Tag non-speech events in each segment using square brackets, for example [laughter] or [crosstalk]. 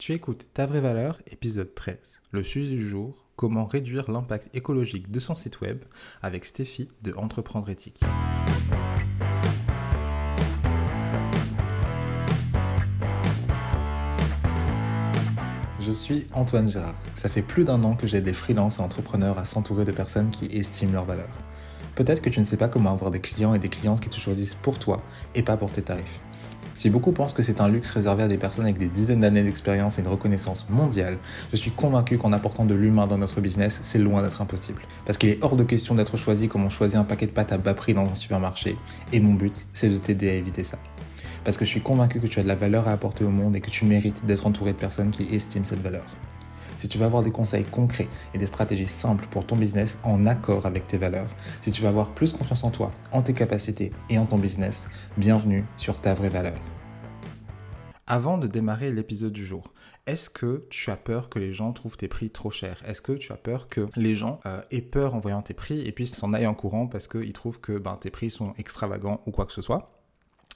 Tu écoutes Ta vraie valeur, épisode 13. Le sujet du jour, comment réduire l'impact écologique de son site web avec Stéphie de Entreprendre éthique. Je suis Antoine Gérard. Ça fait plus d'un an que j'aide des freelances et entrepreneurs à s'entourer de personnes qui estiment leur valeur. Peut-être que tu ne sais pas comment avoir des clients et des clientes qui te choisissent pour toi et pas pour tes tarifs. Si beaucoup pensent que c'est un luxe réservé à des personnes avec des dizaines d'années d'expérience et une reconnaissance mondiale, je suis convaincu qu'en apportant de l'humain dans notre business, c'est loin d'être impossible. Parce qu'il est hors de question d'être choisi comme on choisit un paquet de pâtes à bas prix dans un supermarché. Et mon but, c'est de t'aider à éviter ça. Parce que je suis convaincu que tu as de la valeur à apporter au monde et que tu mérites d'être entouré de personnes qui estiment cette valeur. Si tu veux avoir des conseils concrets et des stratégies simples pour ton business en accord avec tes valeurs, si tu veux avoir plus confiance en toi, en tes capacités et en ton business, bienvenue sur ta vraie valeur. Avant de démarrer l'épisode du jour, est-ce que tu as peur que les gens trouvent tes prix trop chers? Est-ce que tu as peur que les gens euh, aient peur en voyant tes prix et puis s'en aillent en courant parce qu'ils trouvent que ben, tes prix sont extravagants ou quoi que ce soit?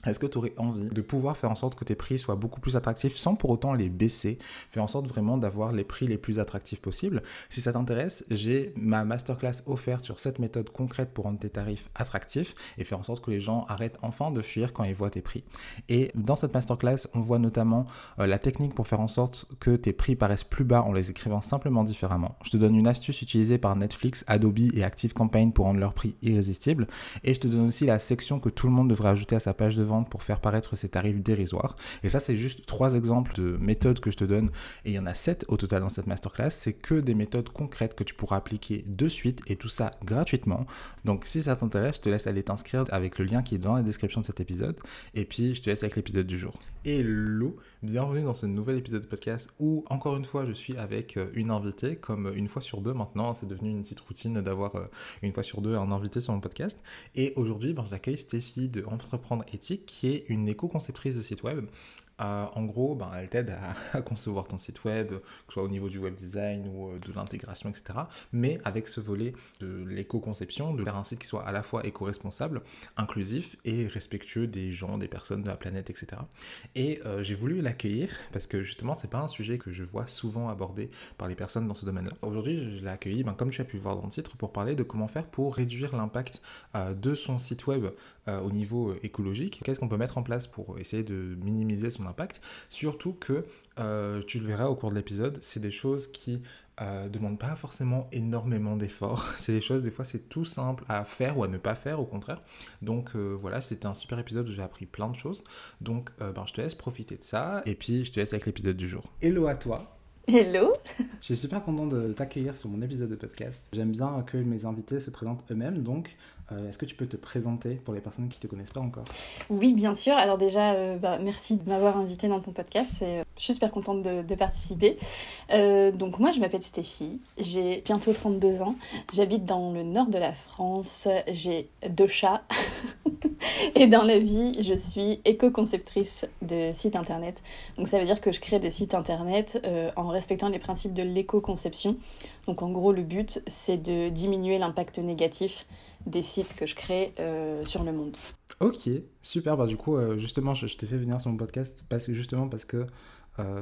Est-ce que tu aurais envie de pouvoir faire en sorte que tes prix soient beaucoup plus attractifs sans pour autant les baisser? Faire en sorte vraiment d'avoir les prix les plus attractifs possibles. Si ça t'intéresse, j'ai ma masterclass offerte sur cette méthode concrète pour rendre tes tarifs attractifs et faire en sorte que les gens arrêtent enfin de fuir quand ils voient tes prix. Et dans cette masterclass, on voit notamment euh, la technique pour faire en sorte que tes prix paraissent plus bas en les écrivant simplement différemment. Je te donne une astuce utilisée par Netflix, Adobe et ActiveCampaign pour rendre leurs prix irrésistibles. Et je te donne aussi la section que tout le monde devrait ajouter à sa page de vente pour faire paraître ces tarifs dérisoires. Et ça, c'est juste trois exemples de méthodes que je te donne. Et il y en a sept au total dans cette masterclass. C'est que des méthodes concrètes que tu pourras appliquer de suite et tout ça gratuitement. Donc, si ça t'intéresse, je te laisse aller t'inscrire avec le lien qui est dans la description de cet épisode. Et puis, je te laisse avec l'épisode du jour. Hello, bienvenue dans ce nouvel épisode de podcast où, encore une fois, je suis avec euh, une invitée, comme une fois sur deux maintenant. C'est devenu une petite routine d'avoir euh, une fois sur deux un invité sur mon podcast. Et aujourd'hui, ben, j'accueille Stéphie de Entreprendre Éthique qui est une éco-conceptrice de site web euh, en gros, ben, elle t'aide à, [laughs] concevoir ton site web, que ce soit au niveau du web design ou euh, de l'intégration, etc. Mais avec ce volet de l'éco-conception, de faire un site qui soit à la fois éco-responsable, inclusif et respectueux des gens, des personnes, de la planète, etc. Et euh, j'ai voulu l'accueillir parce que justement, c'est pas un sujet que je vois souvent abordé par les personnes dans ce domaine-là. Aujourd'hui, je l'ai accueilli, ben, comme tu as pu voir dans le titre, pour parler de comment faire pour réduire l'impact de son site web au niveau écologique. Qu'est-ce qu'on peut mettre en place pour essayer de minimiser son impact. Surtout que, euh, tu le verras au cours de l'épisode, c'est des choses qui euh, demandent pas forcément énormément d'efforts. [laughs] C'est des choses, des fois, c'est tout simple à faire ou à ne pas faire, au contraire. Donc euh, voilà, c'était un super épisode où j'ai appris plein de choses. Donc ben, je te laisse profiter de ça. Et puis, je te laisse avec l'épisode du jour. Hello à toi. Hello Je suis super content de t'accueillir sur mon épisode de podcast. J'aime bien que mes invités se présentent eux-mêmes, donc euh, est-ce que tu peux te présenter pour les personnes qui ne te connaissent pas encore? Oui, bien sûr. Alors déjà, euh, bah, merci de m'avoir invité dans ton podcast. Euh, je suis super contente de, participer. donc moi, je m'appelle Stéphie, j'ai bientôt 32 ans, j'habite dans le nord de la France, j'ai deux chats. [laughs] [laughs] Et dans la vie, je suis éco-conceptrice de sites internet. Donc ça veut dire que je crée des sites internet euh, en respectant les principes de l'éco-conception. Donc en gros, le but, c'est de diminuer l'impact négatif des sites que je crée euh, sur le monde. Ok, super. Bah, du coup, euh, justement, je, je t'ai fait venir sur mon podcast parce que, justement parce que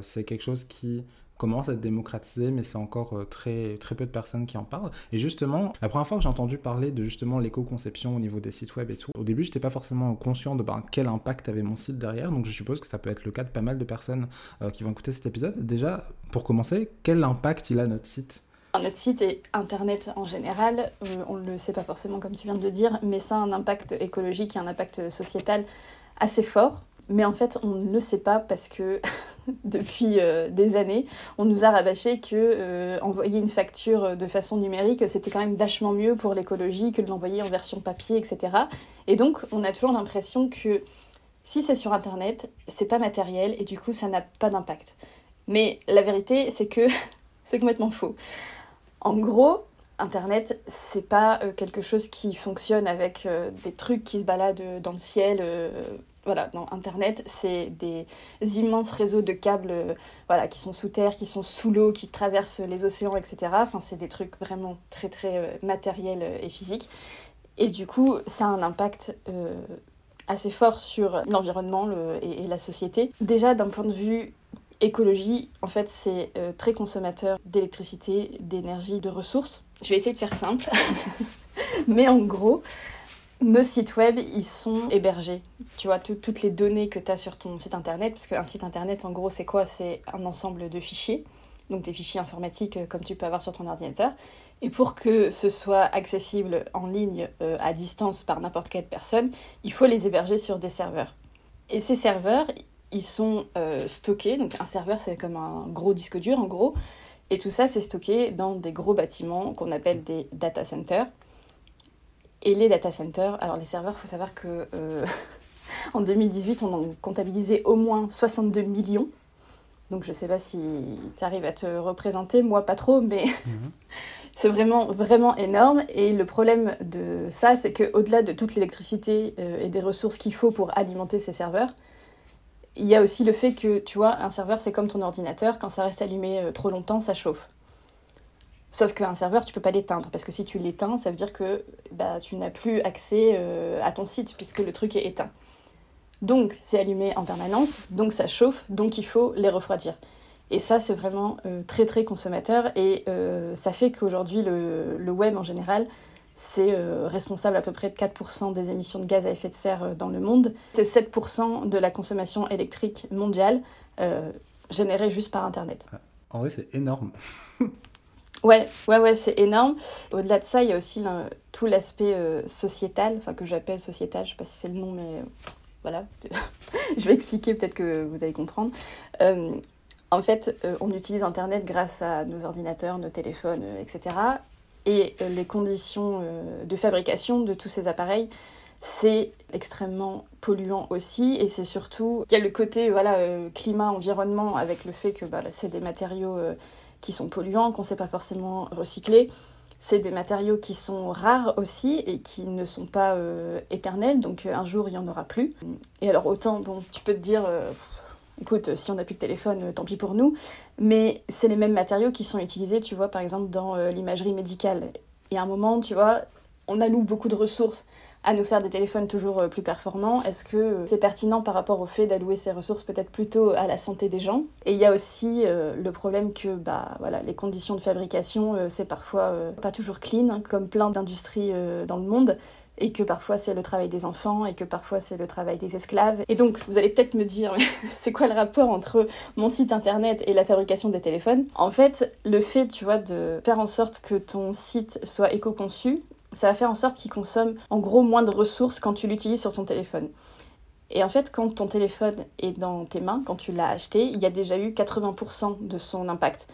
c'est quelque chose qui commence à être démocratisé, mais c'est encore euh, très, très peu de personnes qui en parlent. Et justement, la première fois que j'ai entendu parler de justement l'éco-conception au niveau des sites web et tout, au début, j'étais pas forcément conscient de ben, quel impact avait mon site derrière, donc je suppose que ça peut être le cas de pas mal de personnes euh, qui vont écouter cet épisode. Déjà, pour commencer, quel impact il a notre site? Notre site et Internet en général, euh, on ne le sait pas forcément comme tu viens de le dire, mais ça a un impact écologique et un impact sociétal assez fort. Mais en fait, on ne le sait pas parce que [laughs] depuis euh, des années, on nous a rabâché que euh, envoyer une facture de façon numérique, c'était quand même vachement mieux pour l'écologie que de l'envoyer en version papier, etc. Et donc, on a toujours l'impression que si c'est sur Internet, c'est pas matériel et du coup, ça n'a pas d'impact. Mais la vérité, c'est que [laughs] c'est complètement faux. En gros, Internet, c'est pas euh, quelque chose qui fonctionne avec des trucs qui se baladent dans le ciel voilà, dans Internet, c'est des immenses réseaux de câbles euh, voilà, qui sont sous terre, qui sont sous l'eau, qui traversent les océans, etc. Enfin, c'est des trucs vraiment très très euh, matériels euh, et physiques. Et du coup, ça a un impact assez fort sur l'environnement et, la société. Déjà, d'un point de vue écologie, en fait, c'est très consommateur d'électricité, d'énergie, de ressources. Je vais essayer de faire simple. [laughs] Mais en gros, nos sites web, ils sont hébergés. Tu vois, toutes les données que tu as sur ton site internet, parce qu'un site internet, en gros, c'est quoi? C'est un ensemble de fichiers, donc des fichiers informatiques euh, comme tu peux avoir sur ton ordinateur. Et pour que ce soit accessible en ligne euh, à distance par n'importe quelle personne, il faut les héberger sur des serveurs. Et ces serveurs, ils sont euh, stockés. Donc un serveur, c'est comme un gros disque dur, en gros. Et tout ça, c'est stocké dans des gros bâtiments qu'on appelle des data centers. Et les data centers, alors les serveurs, il faut savoir que euh, [laughs] en 2018, on en comptabilisait au moins 62 millions. Donc je ne sais pas si tu arrives à te représenter, moi pas trop, mais [laughs] mhm. c'est vraiment, vraiment énorme. Et le problème de ça, c'est qu'au-delà de toute l'électricité euh, et des ressources qu'il faut pour alimenter ces serveurs, il y a aussi le fait que, tu vois, un serveur, c'est comme ton ordinateur, quand ça reste allumé euh, trop longtemps, ça chauffe. Sauf qu'un serveur, tu peux pas l'éteindre, parce que si tu l'éteins, ça veut dire que bah, tu n'as plus accès euh, à ton site, puisque le truc est éteint. Donc, c'est allumé en permanence, donc ça chauffe, donc il faut les refroidir. Et ça, c'est vraiment euh, très très consommateur, et euh, ça fait qu'aujourd'hui, le, le, web en général, c'est responsable à peu près de 4% des émissions de gaz à effet de serre dans le monde. C'est 7% de la consommation électrique mondiale générée juste par Internet. En vrai, c'est énorme. [laughs] Ouais, ouais, ouais, c'est énorme. Au-delà de ça, il y a aussi tout l'aspect euh, sociétal, enfin que j'appelle sociétal, je sais pas si c'est le nom, mais euh, voilà. [laughs] je vais expliquer, peut-être que vous allez comprendre. Euh, en fait, on utilise Internet grâce à nos ordinateurs, nos téléphones, etc. Et les conditions de fabrication de tous ces appareils, c'est extrêmement polluant aussi. Et c'est surtout, il y a le côté voilà, climat, environnement, avec le fait que bah, c'est des matériaux qui sont polluants, qu'on ne sait pas forcément recycler. C'est des matériaux qui sont rares aussi et qui ne sont pas euh, éternels, donc euh, un jour il n'y en aura plus. Et alors autant, bon, tu peux te dire, euh, écoute, si on n'a plus de téléphone, tant pis pour nous, mais c'est les mêmes matériaux qui sont utilisés, tu vois, par exemple dans l'imagerie médicale. Et à un moment, tu vois, on alloue beaucoup de ressources à nous faire des téléphones toujours euh, plus performants. Est-ce que euh, c'est pertinent par rapport au fait d'allouer ces ressources peut-être plutôt à la santé des gens? Et il y a aussi euh, le problème que bah, voilà, les conditions de fabrication, c'est parfois pas toujours clean, hein, comme plein d'industries dans le monde et que parfois c'est le travail des enfants et que parfois c'est le travail des esclaves. Et donc vous allez peut-être me dire [laughs] c'est quoi le rapport entre mon site internet et la fabrication des téléphones? En fait, le fait, tu vois, de faire en sorte que ton site soit éco-conçu, ça va faire en sorte qu'il consomme en gros moins de ressources quand tu l'utilises sur ton téléphone. Et en fait, quand ton téléphone est dans tes mains, quand tu l'as acheté, il y a déjà eu 80% de son impact.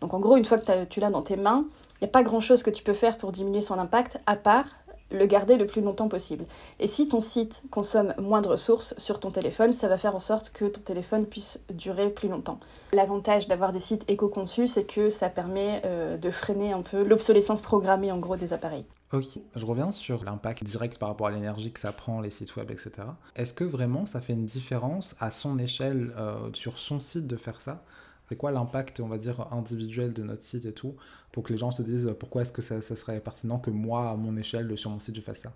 Donc en gros, une fois que tu l'as dans tes mains, il n'y a pas grand-chose que tu peux faire pour diminuer son impact, à part le garder le plus longtemps possible. Et si ton site consomme moins de ressources sur ton téléphone, ça va faire en sorte que ton téléphone puisse durer plus longtemps. L'avantage d'avoir des sites éco-conçus, c'est que ça permet euh, de freiner un peu l'obsolescence programmée en gros des appareils. Ok, je reviens sur l'impact direct par rapport à l'énergie que ça prend, les sites web, etc. Est-ce que vraiment ça fait une différence à son échelle, euh, sur son site de faire ça? C'est quoi l'impact, on va dire, individuel de notre site et tout, pour que les gens se disent pourquoi est-ce que ça, serait pertinent que moi, à mon échelle, sur mon site, je fasse ça?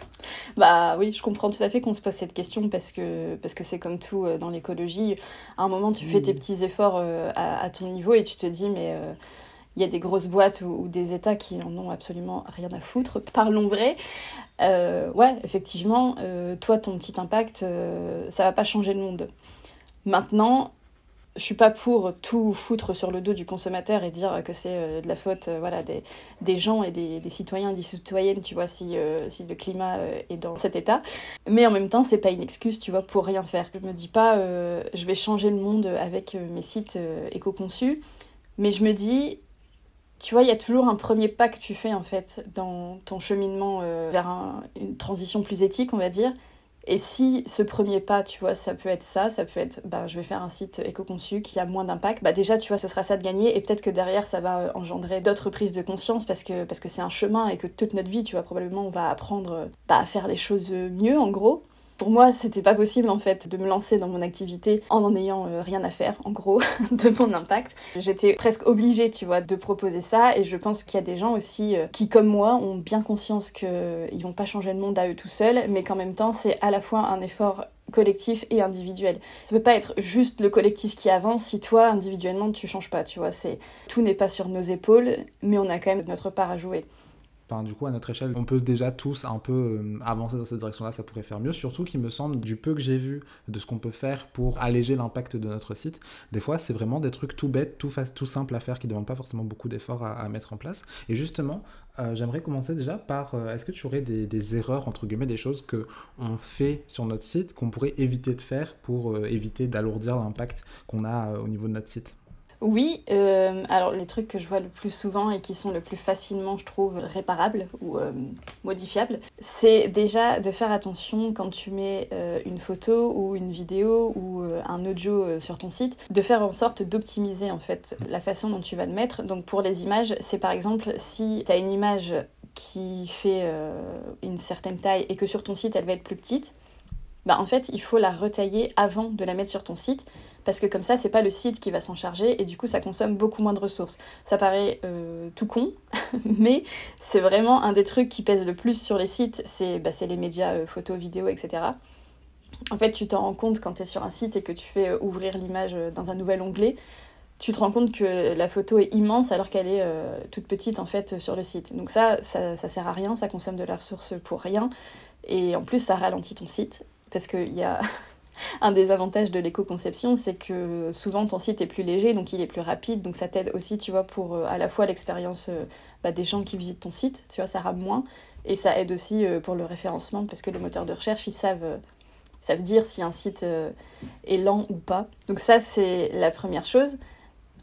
Bah oui, je comprends tout à fait qu'on se pose cette question parce que parce que c'est comme tout euh, dans l'écologie. À un moment, tu fais tes petits efforts euh, à, ton niveau et tu te dis, mais. Euh, il y a des grosses boîtes ou, des États qui en ont absolument rien à foutre. [laughs] Parlons vrai. ouais, effectivement, toi, ton petit impact, ça va pas changer le monde. Maintenant, je suis pas pour tout foutre sur le dos du consommateur et dire que c'est euh, de la faute euh, voilà, des, des, gens et des, des, citoyens des citoyennes, tu vois, si, euh, si le climat est dans cet état. Mais en même temps, c'est pas une excuse, tu vois, pour rien faire. Je me dis pas, je vais changer le monde avec mes sites éco-conçus, mais je me dis, tu vois, il y a toujours un premier pas que tu fais, en fait, dans ton cheminement vers une transition plus éthique, on va dire. Et si ce premier pas, tu vois, ça peut être ça, ça peut être, bah, je vais faire un site éco-conçu qui a moins d'impact, bah déjà, tu vois, ce sera ça de gagner, et peut-être que derrière, ça va euh, engendrer d'autres prises de conscience parce que parce que c'est un chemin et que toute notre vie, tu vois, probablement, on va apprendre bah, à faire les choses mieux, en gros. Pour moi, c'était pas possible en fait de me lancer dans mon activité en en ayant euh, rien à faire, en gros, [laughs] de mon impact. J'étais presque obligée, tu vois, de proposer ça et je pense qu'il y a des gens aussi euh, qui, comme moi, ont bien conscience qu'ils vont pas changer le monde à eux tout seuls, mais qu'en même temps, c'est à la fois un effort collectif et individuel. Ça peut pas être juste le collectif qui avance si toi individuellement tu changes pas, tu vois, c'est tout n'est pas sur nos épaules, mais on a quand même notre part à jouer du coup, à notre échelle, on peut déjà tous un peu euh, avancer dans cette direction-là, ça pourrait faire mieux. Surtout qu'il me semble, du peu que j'ai vu de ce qu'on peut faire pour alléger l'impact de notre site, des fois, c'est vraiment des trucs tout bêtes, tout, tout simples à faire, qui ne demandent pas forcément beaucoup d'efforts à, mettre en place. Et justement, euh, j'aimerais commencer déjà par, euh, est-ce que tu aurais des, erreurs, entre guillemets, des choses que on fait sur notre site qu'on pourrait éviter de faire pour éviter d'alourdir l'impact qu'on a au niveau de notre site? Oui, euh, alors les trucs que je vois le plus souvent et qui sont le plus facilement, je trouve, réparables ou euh, modifiables, c'est déjà de faire attention quand tu mets euh, une photo ou une vidéo ou un audio sur ton site, de faire en sorte d'optimiser en fait la façon dont tu vas le mettre. Donc pour les images, c'est par exemple si tu as une image qui fait une certaine taille et que sur ton site elle va être plus petite, bah en fait il faut la retailler avant de la mettre sur ton site parce que comme ça, c'est pas le site qui va s'en charger et du coup, ça consomme beaucoup moins de ressources. Ça paraît euh, tout con, [laughs] mais c'est vraiment un des trucs qui pèse le plus sur les sites, c'est bah, les médias euh, photos, vidéos, etc. En fait, tu t'en rends compte quand tu es sur un site et que tu fais euh, ouvrir l'image dans un nouvel onglet, tu te rends compte que la photo est immense alors qu'elle est toute petite en fait sur le site. Donc ça, ça, ça, sert à rien, ça consomme de la ressource pour rien. Et en plus, ça ralentit ton site parce qu'il y a [laughs] un des avantages de l'éco-conception, c'est que souvent ton site est plus léger, donc il est plus rapide, donc ça t'aide aussi, tu vois, pour euh, à la fois l'expérience euh, bah, des gens qui visitent ton site, tu vois, ça rame moins, et ça aide aussi euh, pour le référencement, parce que les moteurs de recherche, ils savent, savent dire si un site est lent ou pas. Donc ça, c'est la première chose.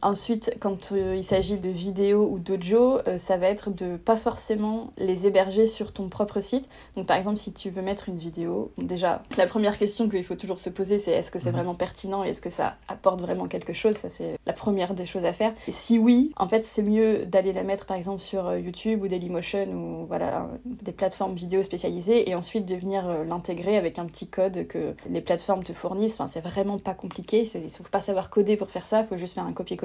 Ensuite, quand il s'agit de vidéos ou d'audio, ça va être de pas forcément les héberger sur ton propre site. Donc par exemple, si tu veux mettre une vidéo, déjà, la première question qu'il faut toujours se poser, c'est est-ce que c'est vraiment pertinent et est-ce que ça apporte vraiment quelque chose? Ça, c'est la première des choses à faire. Et si oui, en fait, c'est mieux d'aller la mettre par exemple sur YouTube ou Dailymotion ou voilà, des plateformes vidéo spécialisées et ensuite de venir l'intégrer avec un petit code que les plateformes te fournissent. Enfin, c'est vraiment pas compliqué. Il ne faut pas savoir coder pour faire ça, il faut juste faire un copier-coller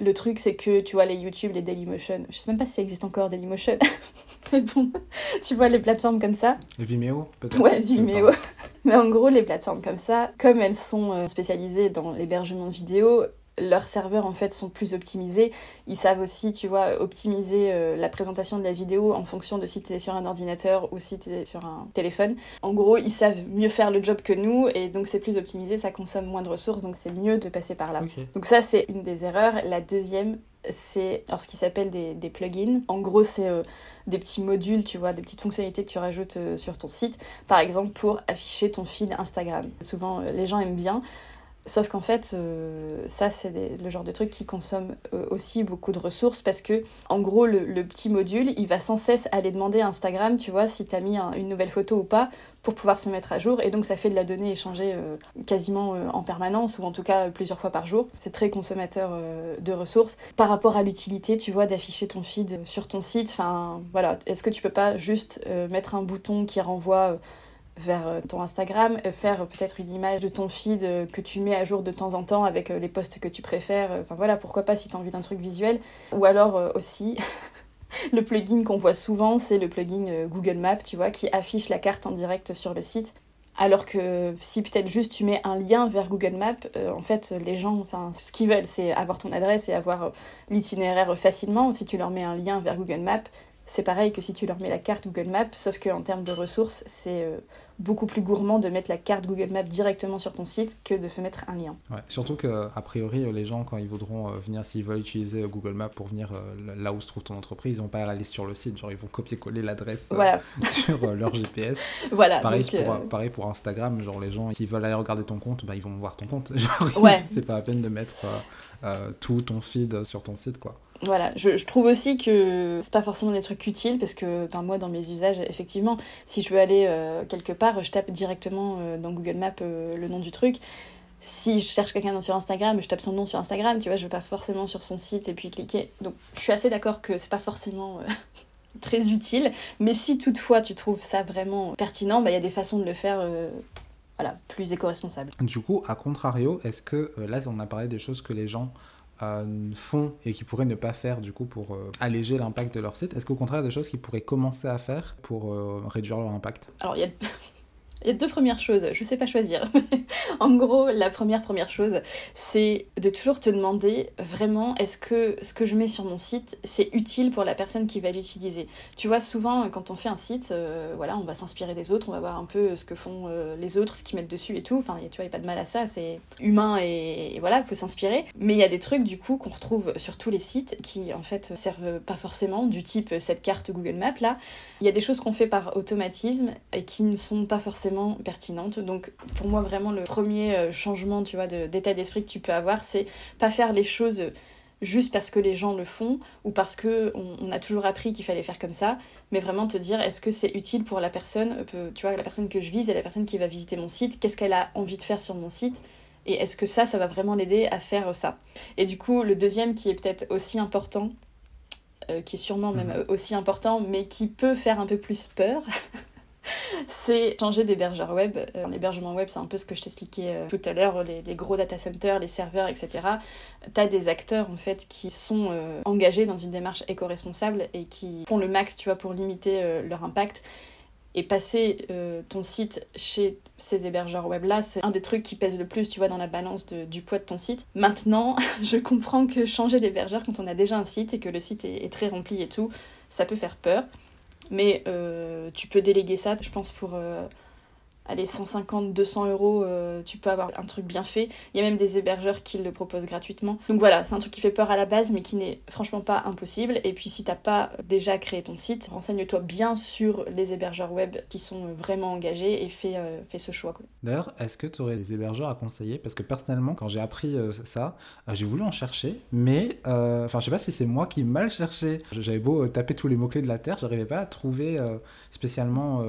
le truc, c'est que tu vois les YouTube, les Dailymotion, je sais même pas si ça existe encore Dailymotion, [laughs] mais bon, [laughs] tu vois les plateformes comme ça. Vimeo, peut-être Ouais, Vimeo. [laughs] Mais en gros, les plateformes comme ça, comme elles sont euh, spécialisées dans l'hébergement de vidéos, leurs serveurs en fait sont plus optimisés. Ils savent aussi, tu vois, optimiser euh, la présentation de la vidéo en fonction de si tu es sur un ordinateur ou si tu es sur un téléphone. En gros, ils savent mieux faire le job que nous et donc c'est plus optimisé, ça consomme moins de ressources, donc c'est mieux de passer par là. Donc ça, c'est une des erreurs. La deuxième, c'est ce qui s'appelle des, des, plugins. En gros, c'est euh, des petits modules, tu vois, des petites fonctionnalités que tu rajoutes euh, sur ton site, par exemple pour afficher ton fil Instagram. Souvent, les gens aiment bien Sauf qu'en fait, euh, ça, c'est le genre de truc qui consomme euh, aussi beaucoup de ressources parce que, en gros, le, petit module, il va sans cesse aller demander à Instagram, tu vois, si t'as mis une nouvelle photo ou pas pour pouvoir se mettre à jour. Et donc, ça fait de la donnée échangée euh, quasiment en permanence ou en tout cas plusieurs fois par jour. C'est très consommateur de ressources. Par rapport à l'utilité, tu vois, d'afficher ton feed sur ton site, enfin, voilà, est-ce que tu peux pas juste mettre un bouton qui renvoie vers euh, ton Instagram, euh, faire peut-être une image de ton feed euh, que tu mets à jour de temps en temps avec les posts que tu préfères. Enfin voilà, pourquoi pas si tu as envie d'un truc visuel. Ou alors aussi, [laughs] le plugin qu'on voit souvent, c'est le plugin Google Maps, tu vois, qui affiche la carte en direct sur le site. Alors que si peut-être juste tu mets un lien vers Google Maps, en fait les gens, enfin ce qu'ils veulent c'est avoir ton adresse et avoir l'itinéraire facilement. Si tu leur mets un lien vers Google Maps, c'est pareil que si tu leur mets la carte Google Maps, sauf qu'en termes de ressources, c'est euh, beaucoup plus gourmand de mettre la carte Google Maps directement sur ton site que de mettre un lien. Ouais, surtout que a priori, les gens, quand ils voudront euh, venir, s'ils veulent utiliser Google Maps pour venir euh, là où se trouve ton entreprise, ils vont pas à aller sur le site, genre ils vont copier-coller l'adresse [laughs] sur leur GPS. [laughs] Voilà. Pareil, pour, pareil pour Instagram, genre les gens, s'ils veulent aller regarder ton compte, bah, ils vont voir ton compte. [laughs] Genre, ouais. c'est pas la peine de mettre tout ton feed sur ton site, quoi voilà, je, trouve aussi que c'est pas forcément des trucs utiles parce que moi dans mes usages, effectivement, si je veux aller euh, quelque part, je tape directement euh, dans Google Maps euh, le nom du truc. Si je cherche quelqu'un sur Instagram, je tape son nom sur Instagram, tu vois, je vais pas forcément sur son site et puis cliquer. Donc je suis assez d'accord que c'est pas forcément [laughs] très utile, mais si toutefois tu trouves ça vraiment pertinent, bah, il y a des façons de le faire voilà, plus éco-responsable. Du coup, à contrario, est-ce que là, on a parlé des choses que les gens font et qui pourraient ne pas faire du coup pour alléger l'impact de leur site. Est-ce qu'au contraire, des choses qu'ils pourraient commencer à faire pour réduire leur impact? Alors, il y a a deux premières choses, je sais pas choisir. [laughs] en gros, la première première chose, c'est de toujours te demander vraiment est-ce que ce que je mets sur mon site, c'est utile pour la personne qui va l'utiliser? Tu vois, souvent quand on fait un site, euh, voilà, on va s'inspirer des autres, on va voir un peu ce que font euh, les autres, ce qu'ils mettent dessus et tout. Enfin, tu vois, il a pas de mal à ça, c'est humain et, voilà, il faut s'inspirer. Mais il y a des trucs du coup qu'on retrouve sur tous les sites qui en fait servent pas forcément, du type cette carte Google Maps là. Il y a des choses qu'on fait par automatisme et qui ne sont pas forcément pertinente. Donc pour moi vraiment le premier euh, changement tu vois d'état d'esprit que tu peux avoir c'est pas faire les choses juste parce que les gens le font ou parce que on, a toujours appris qu'il fallait faire comme ça, mais vraiment te dire est-ce que c'est utile pour la personne, euh, tu vois, la personne que je vise et la personne qui va visiter mon site, qu'est-ce qu'elle a envie de faire sur mon site et est-ce que ça, ça va vraiment l'aider à faire ça? Et du coup, le deuxième qui est peut-être aussi important, euh, qui est sûrement même mhm. aussi important, mais qui peut faire un peu plus peur, [laughs] [laughs] c'est changer d'hébergeur web. Euh, l'hébergement web, c'est un peu ce que je t'expliquais euh, tout à l'heure, les, gros data centers, les serveurs, etc. Tu as des acteurs en fait qui sont euh, engagés dans une démarche éco-responsable et qui font le max, tu vois, pour limiter leur impact. Et passer ton site chez ces hébergeurs web là, c'est un des trucs qui pèse le plus, tu vois, dans la balance du poids de ton site. Maintenant, [laughs] je comprends que changer d'hébergeur quand on a déjà un site et que le site est très rempli et tout, ça peut faire peur. Mais euh, tu peux déléguer ça, je pense, pour euh, allez, 150, 200 euros, euh, tu peux avoir un truc bien fait. Il y a même des hébergeurs qui le proposent gratuitement. Donc voilà, c'est un truc qui fait peur à la base, mais qui n'est franchement pas impossible. Et puis si t'as pas déjà créé ton site, renseigne-toi bien sur les hébergeurs web qui sont vraiment engagés et fais, euh, ce choix. D'ailleurs, est-ce que tu aurais des hébergeurs à conseiller? Parce que personnellement, quand j'ai appris euh, ça, j'ai voulu en chercher, mais enfin, je sais pas si c'est moi qui mal cherché. J'avais beau taper tous les mots-clés de la Terre, j'arrivais pas à trouver spécialement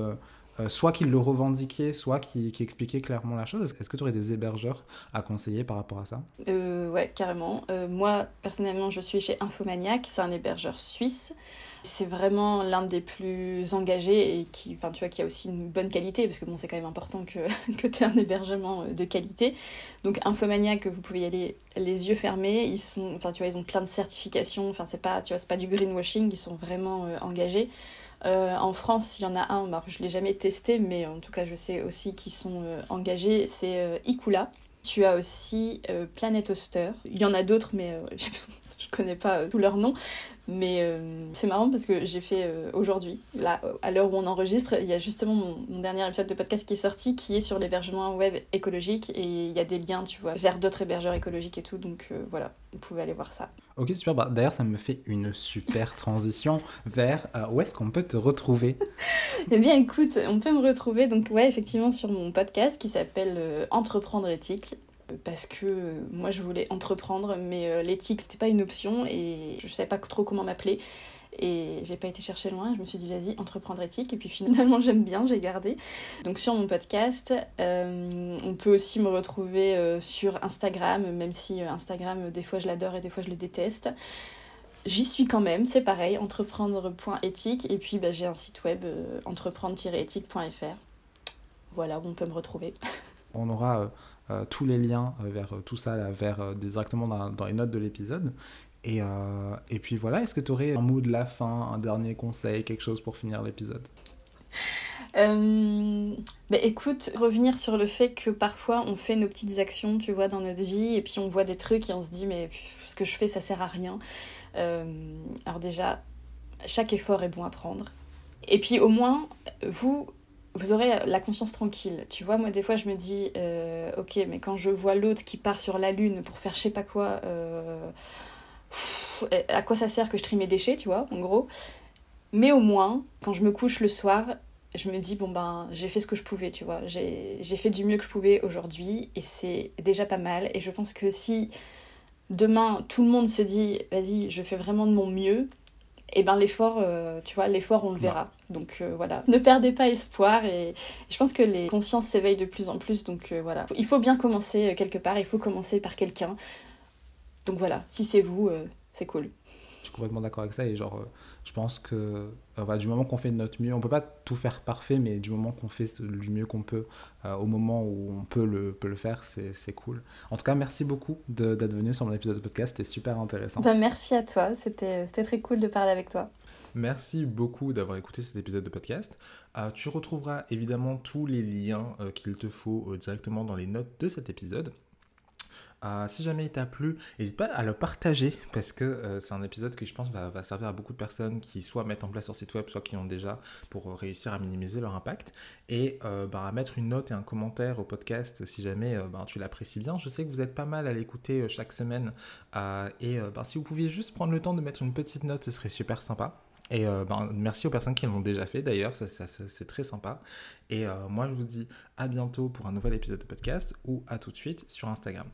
euh, soit qu'ils le revendiquaient, soit qui, qui expliquaient clairement la chose. Est-ce que tu aurais des hébergeurs à conseiller par rapport à ça? Euh, Ouais, carrément. Euh, moi, personnellement, je suis chez Infomaniac, c'est un hébergeur suisse. C'est vraiment l'un des plus engagés et qui, tu vois, a aussi une bonne qualité, parce que bon, c'est quand même important que, [laughs] que tu aies un hébergement de qualité. Donc, Infomaniac, vous pouvez y aller les yeux fermés. Ils sont, tu vois, ils ont plein de certifications. Enfin, c'est pas, tu pas du greenwashing, ils sont vraiment engagés. Euh, en France, il y en a un, bah, je ne l'ai jamais testé, mais en tout cas, je sais aussi qu'ils sont euh, engagés, c'est euh, Ikula. Tu as aussi Planet Oster. Il y en a d'autres, mais [laughs] connais pas tous leurs noms. Mais euh, c'est marrant parce que j'ai fait euh, aujourd'hui, là, à l'heure où on enregistre, il y a justement mon, dernier épisode de podcast qui est sorti qui est sur l'hébergement web écologique et il y a des liens, tu vois, vers d'autres hébergeurs écologiques et tout. Donc euh, voilà, vous pouvez aller voir ça. Ok, super. Bah, D'ailleurs, ça me fait une super transition vers où est-ce qu'on peut te retrouver? [laughs] Eh bien, écoute, on peut me retrouver, donc, ouais, effectivement, sur mon podcast qui s'appelle Entreprendre éthique parce que euh, moi je voulais entreprendre, mais euh, l'éthique c'était pas une option et je savais pas trop comment m'appeler. Et j'ai pas été chercher loin, je me suis dit vas-y, entreprendre éthique. Et puis finalement [laughs] j'aime bien, j'ai gardé. Donc sur mon podcast, euh, on peut aussi me retrouver sur Instagram, même si Instagram des fois je l'adore et des fois je le déteste. J'y suis quand même, c'est pareil, entreprendre.éthique. Et puis bah, j'ai un site web, entreprendre-éthique.fr. Voilà où on peut me retrouver. On aura tous les liens euh, vers euh, tout ça, vers, directement dans, les notes de l'épisode. Et, et, puis voilà, est-ce que tu aurais un mot de la fin, un dernier conseil, quelque chose pour finir l'épisode? Bah écoute, revenir sur le fait que parfois on fait nos petites actions, tu vois, dans notre vie, et puis on voit des trucs et on se dit, mais ce que je fais, ça sert à rien. alors déjà, chaque effort est bon à prendre. Et puis au moins, vous, vous aurez la conscience tranquille. Tu vois, moi, des fois, je me dis, euh, ok, mais quand je vois l'autre qui part sur la Lune pour faire je sais pas quoi, euh, à quoi ça sert que je trie mes déchets, tu vois, en gros. Mais au moins, quand je me couche le soir, je me dis, bon ben, j'ai fait ce que je pouvais, tu vois. J'ai fait du mieux que je pouvais aujourd'hui, et c'est déjà pas mal. Et je pense que si demain, tout le monde se dit, vas-y, je fais vraiment de mon mieux, et ben l'effort, euh, tu vois, l'effort, on le verra. Donc euh, voilà, ne perdez pas espoir et je pense que les consciences s'éveillent de plus en plus. Donc euh, voilà, il faut bien commencer quelque part, il faut commencer par quelqu'un. Donc voilà, si c'est vous, c'est cool. Suis complètement d'accord avec ça. Et genre, euh, je pense que euh, du moment qu'on fait de notre mieux, on peut pas tout faire parfait, mais du moment qu'on fait du mieux qu'on peut, au moment où on peut le, peut le faire, c'est cool. En tout cas, merci beaucoup d'être venu sur mon épisode de podcast. C'était super intéressant. Ben, merci à toi. C'était très cool de parler avec toi. Merci beaucoup d'avoir écouté cet épisode de podcast. tu retrouveras évidemment tous les liens qu'il te faut directement dans les notes de cet épisode. Euh, si jamais il t'a plu, n'hésite pas à le partager parce que euh, c'est un épisode qui, je pense, va, servir à beaucoup de personnes qui soit mettent en place leur site web, soit qui ont déjà pour euh, réussir à minimiser leur impact. Et bah, à mettre une note et un commentaire au podcast si jamais bah, tu l'apprécies bien. Je sais que vous êtes pas mal à l'écouter chaque semaine. et bah, si vous pouviez juste prendre le temps de mettre une petite note, ce serait super sympa. Et merci aux personnes qui l'ont déjà fait d'ailleurs, ça, c'est très sympa. Et moi je vous dis à bientôt pour un nouvel épisode de podcast ou à tout de suite sur Instagram.